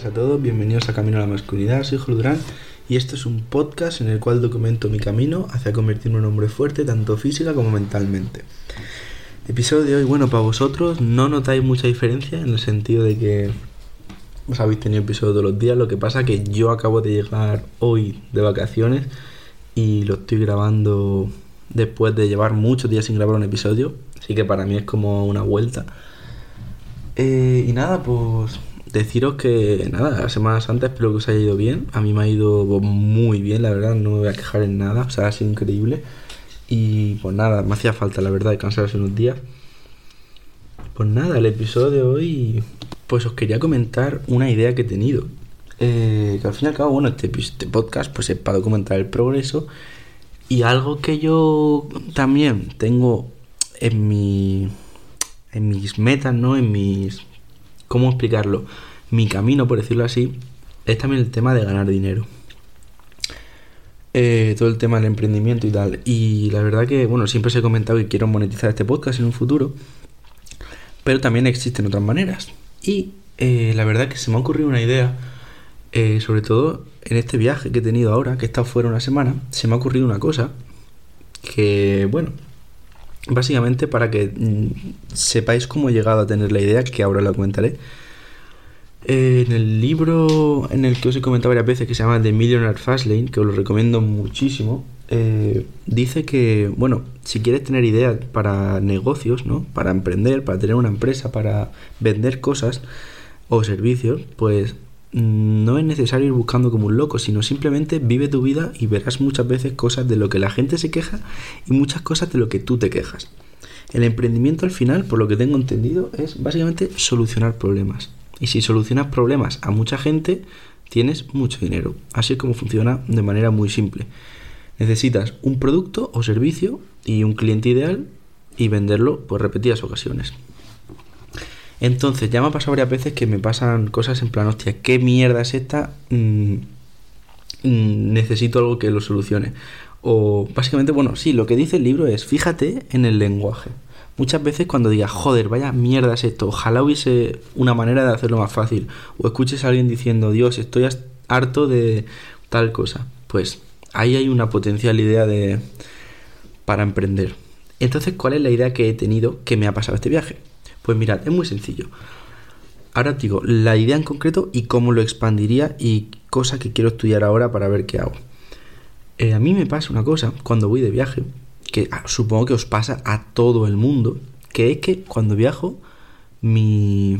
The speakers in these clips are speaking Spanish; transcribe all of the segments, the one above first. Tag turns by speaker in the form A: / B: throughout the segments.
A: buenas a todos, bienvenidos a Camino a la Masculinidad, soy Julio y este es un podcast en el cual documento mi camino hacia convertirme en un hombre fuerte tanto física como mentalmente. episodio de hoy, bueno, para vosotros no notáis mucha diferencia en el sentido de que os habéis tenido episodios todos los días, lo que pasa que yo acabo de llegar hoy de vacaciones y lo estoy grabando después de llevar muchos días sin grabar un episodio, así que para mí es como una vuelta. Eh, y nada, pues deciros que nada, semanas antes espero que os haya ido bien. A mí me ha ido muy bien, la verdad, no me voy a quejar en nada, o sea, ha sido increíble. Y pues nada, me hacía falta, la verdad, descansar unos días. Pues nada, el episodio de hoy, pues os quería comentar una idea que he tenido. Eh, que al fin y al cabo, bueno, este, este podcast pues es para documentar el progreso. Y algo que yo también tengo en mi en mis metas, ¿no? En mis ¿cómo explicarlo? Mi camino, por decirlo así, es también el tema de ganar dinero. Eh, todo el tema del emprendimiento y tal. Y la verdad que, bueno, siempre os he comentado que quiero monetizar este podcast en un futuro, pero también existen otras maneras. Y eh, la verdad que se me ha ocurrido una idea, eh, sobre todo en este viaje que he tenido ahora, que he estado fuera una semana, se me ha ocurrido una cosa que, bueno, Básicamente para que mm, sepáis cómo he llegado a tener la idea, que ahora la comentaré. Eh, en el libro en el que os he comentado varias veces, que se llama The Millionaire Fastlane, que os lo recomiendo muchísimo, eh, dice que, bueno, si quieres tener ideas para negocios, ¿no? Para emprender, para tener una empresa, para vender cosas o servicios, pues no es necesario ir buscando como un loco, sino simplemente vive tu vida y verás muchas veces cosas de lo que la gente se queja y muchas cosas de lo que tú te quejas. El emprendimiento al final, por lo que tengo entendido, es básicamente solucionar problemas. Y si solucionas problemas a mucha gente, tienes mucho dinero. Así es como funciona de manera muy simple. Necesitas un producto o servicio y un cliente ideal y venderlo por repetidas ocasiones. Entonces, ya me ha pasado varias veces que me pasan cosas en plan, hostia, ¿qué mierda es esta? Mm, mm, necesito algo que lo solucione. O básicamente, bueno, sí, lo que dice el libro es, fíjate en el lenguaje. Muchas veces cuando digas, joder, vaya mierda es esto, ojalá hubiese una manera de hacerlo más fácil. O escuches a alguien diciendo, Dios, estoy harto de tal cosa. Pues ahí hay una potencial idea de para emprender. Entonces, ¿cuál es la idea que he tenido que me ha pasado este viaje? Pues mirad, es muy sencillo. Ahora os digo la idea en concreto y cómo lo expandiría y cosas que quiero estudiar ahora para ver qué hago. Eh, a mí me pasa una cosa cuando voy de viaje, que ah, supongo que os pasa a todo el mundo, que es que cuando viajo mi,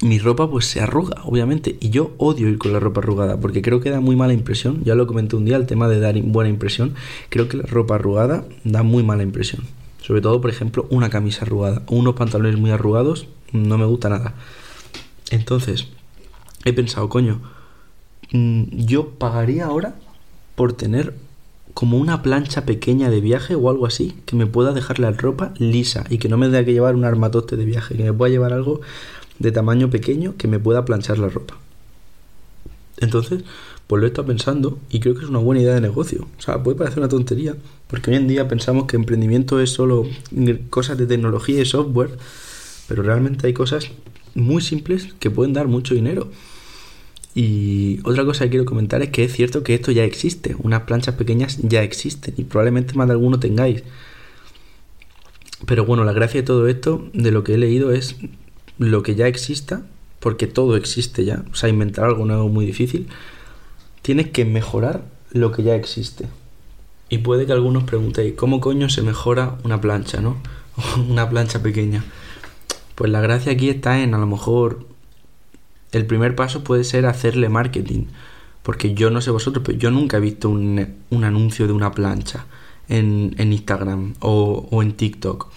A: mi ropa pues se arruga, obviamente, y yo odio ir con la ropa arrugada porque creo que da muy mala impresión, ya lo comenté un día, el tema de dar buena impresión, creo que la ropa arrugada da muy mala impresión. Sobre todo, por ejemplo, una camisa arrugada unos pantalones muy arrugados no me gusta nada. Entonces, he pensado, coño, mm, yo pagaría ahora por tener como una plancha pequeña de viaje o algo así, que me pueda dejar la ropa lisa y que no me tenga que llevar un armatoste de viaje, que me pueda llevar algo de tamaño pequeño que me pueda planchar la ropa. Entonces, pues lo he estado pensando y creo que es una buena idea de negocio. O sea, puede parecer una tontería, porque hoy en día pensamos que emprendimiento es solo cosas de tecnología y software, pero realmente hay cosas muy simples que pueden dar mucho dinero. Y otra cosa que quiero comentar es que es cierto que esto ya existe, unas planchas pequeñas ya existen y probablemente más de alguno tengáis. Pero bueno, la gracia de todo esto, de lo que he leído, es lo que ya exista, porque todo existe ya, o sea, inventar algo nuevo es muy difícil, tienes que mejorar lo que ya existe. Y puede que algunos preguntéis, ¿cómo coño se mejora una plancha, no? una plancha pequeña. Pues la gracia aquí está en a lo mejor el primer paso puede ser hacerle marketing. Porque yo no sé vosotros, pero yo nunca he visto un, anuncio de una plancha en, Instagram o, o, en TikTok.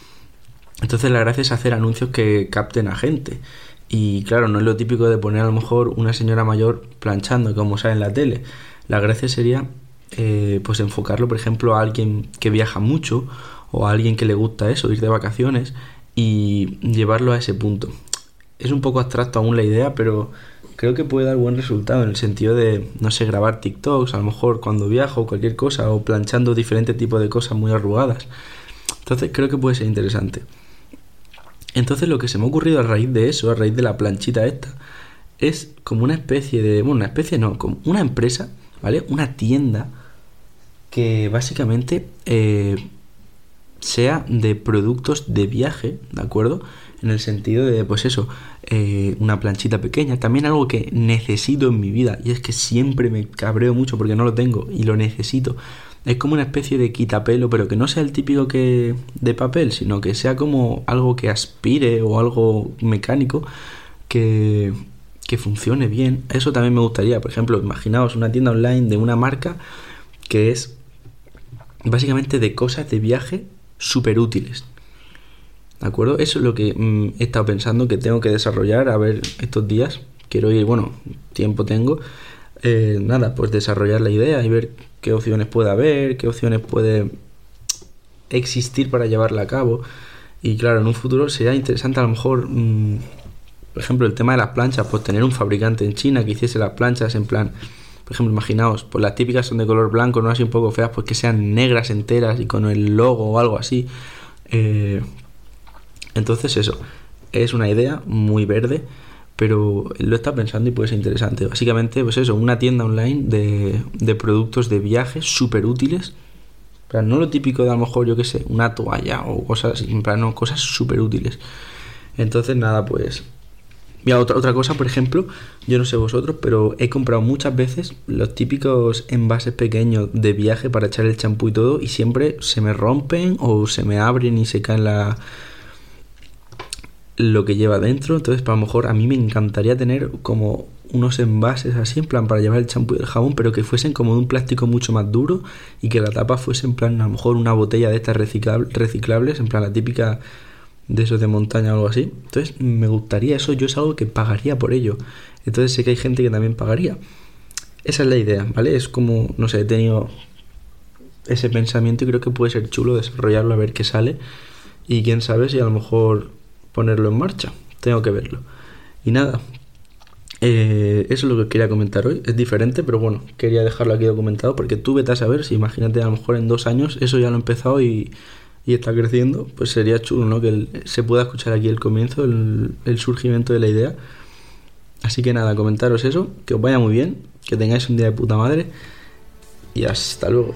A: Entonces la gracia es hacer anuncios que capten a gente. Y claro, no es lo típico de poner a lo mejor una señora mayor planchando, como sale en la tele. La gracia sería eh, pues enfocarlo, por ejemplo, a alguien que viaja mucho o a alguien que le gusta eso, ir de vacaciones y llevarlo a ese punto. Es un poco abstracto aún la idea, pero creo que puede dar buen resultado en el sentido de, no sé, grabar TikToks, a lo mejor cuando viajo o cualquier cosa, o planchando diferentes tipos de cosas muy arrugadas. Entonces creo que puede ser interesante. Entonces lo que se me ha ocurrido a raíz de eso, a raíz de la planchita esta, es como una especie de, bueno, una especie no, como una empresa, ¿vale? Una tienda que básicamente eh, sea de productos de viaje, ¿de acuerdo? En el sentido de, pues eso, eh, una planchita pequeña, también algo que necesito en mi vida, y es que siempre me cabreo mucho porque no lo tengo y lo necesito. Es como una especie de quitapelo, pero que no sea el típico que de papel, sino que sea como algo que aspire o algo mecánico que, que funcione bien. Eso también me gustaría. Por ejemplo, imaginaos una tienda online de una marca que es básicamente de cosas de viaje súper útiles. ¿De acuerdo? Eso es lo que mm, he estado pensando que tengo que desarrollar a ver estos días. Quiero ir, bueno, tiempo tengo. Eh, nada, pues desarrollar la idea y ver qué opciones puede haber, qué opciones puede existir para llevarla a cabo. Y claro, en un futuro sería interesante a lo mejor, mm, por ejemplo, el tema de las planchas, pues tener un fabricante en China que hiciese las planchas en plan, por ejemplo, imaginaos, pues las típicas son de color blanco, no así un poco feas, pues que sean negras enteras y con el logo o algo así. Eh, entonces eso, es una idea muy verde, pero lo está pensando y puede ser interesante. Básicamente, pues eso, una tienda online de, de productos de viaje súper útiles. no lo típico de a lo mejor, yo qué sé, una toalla o cosas en plan, no, cosas súper útiles. Entonces, nada, pues Mira, otra, otra cosa, por ejemplo, yo no sé vosotros, pero he comprado muchas veces los típicos envases pequeños de viaje para echar el champú y todo, y siempre se me rompen o se me abren y se caen la lo que lleva dentro. Entonces, para lo mejor a mí me encantaría tener como unos envases así, en plan, para llevar el champú y el jabón, pero que fuesen como de un plástico mucho más duro y que la tapa fuese en plan, a lo mejor una botella de estas reciclables, en plan la típica de esos de montaña o algo así. Entonces me gustaría eso, yo es algo que pagaría por ello. Entonces sé que hay gente que también pagaría. Esa es la idea, ¿vale? Es como, no sé, he tenido ese pensamiento y creo que puede ser chulo desarrollarlo a ver qué sale. Y quién sabe si a lo mejor ponerlo en marcha. Tengo que verlo. Y nada, eh, eso es lo que quería comentar hoy. Es diferente, pero bueno, quería dejarlo aquí documentado porque tú vete a saber si imagínate a lo mejor en dos años eso ya lo he empezado y y está creciendo, pues sería chulo, ¿no? Que se pueda escuchar aquí el comienzo, el, el surgimiento de la idea. Así que nada, comentaros eso, que os vaya muy bien, que tengáis un día de puta madre y hasta luego.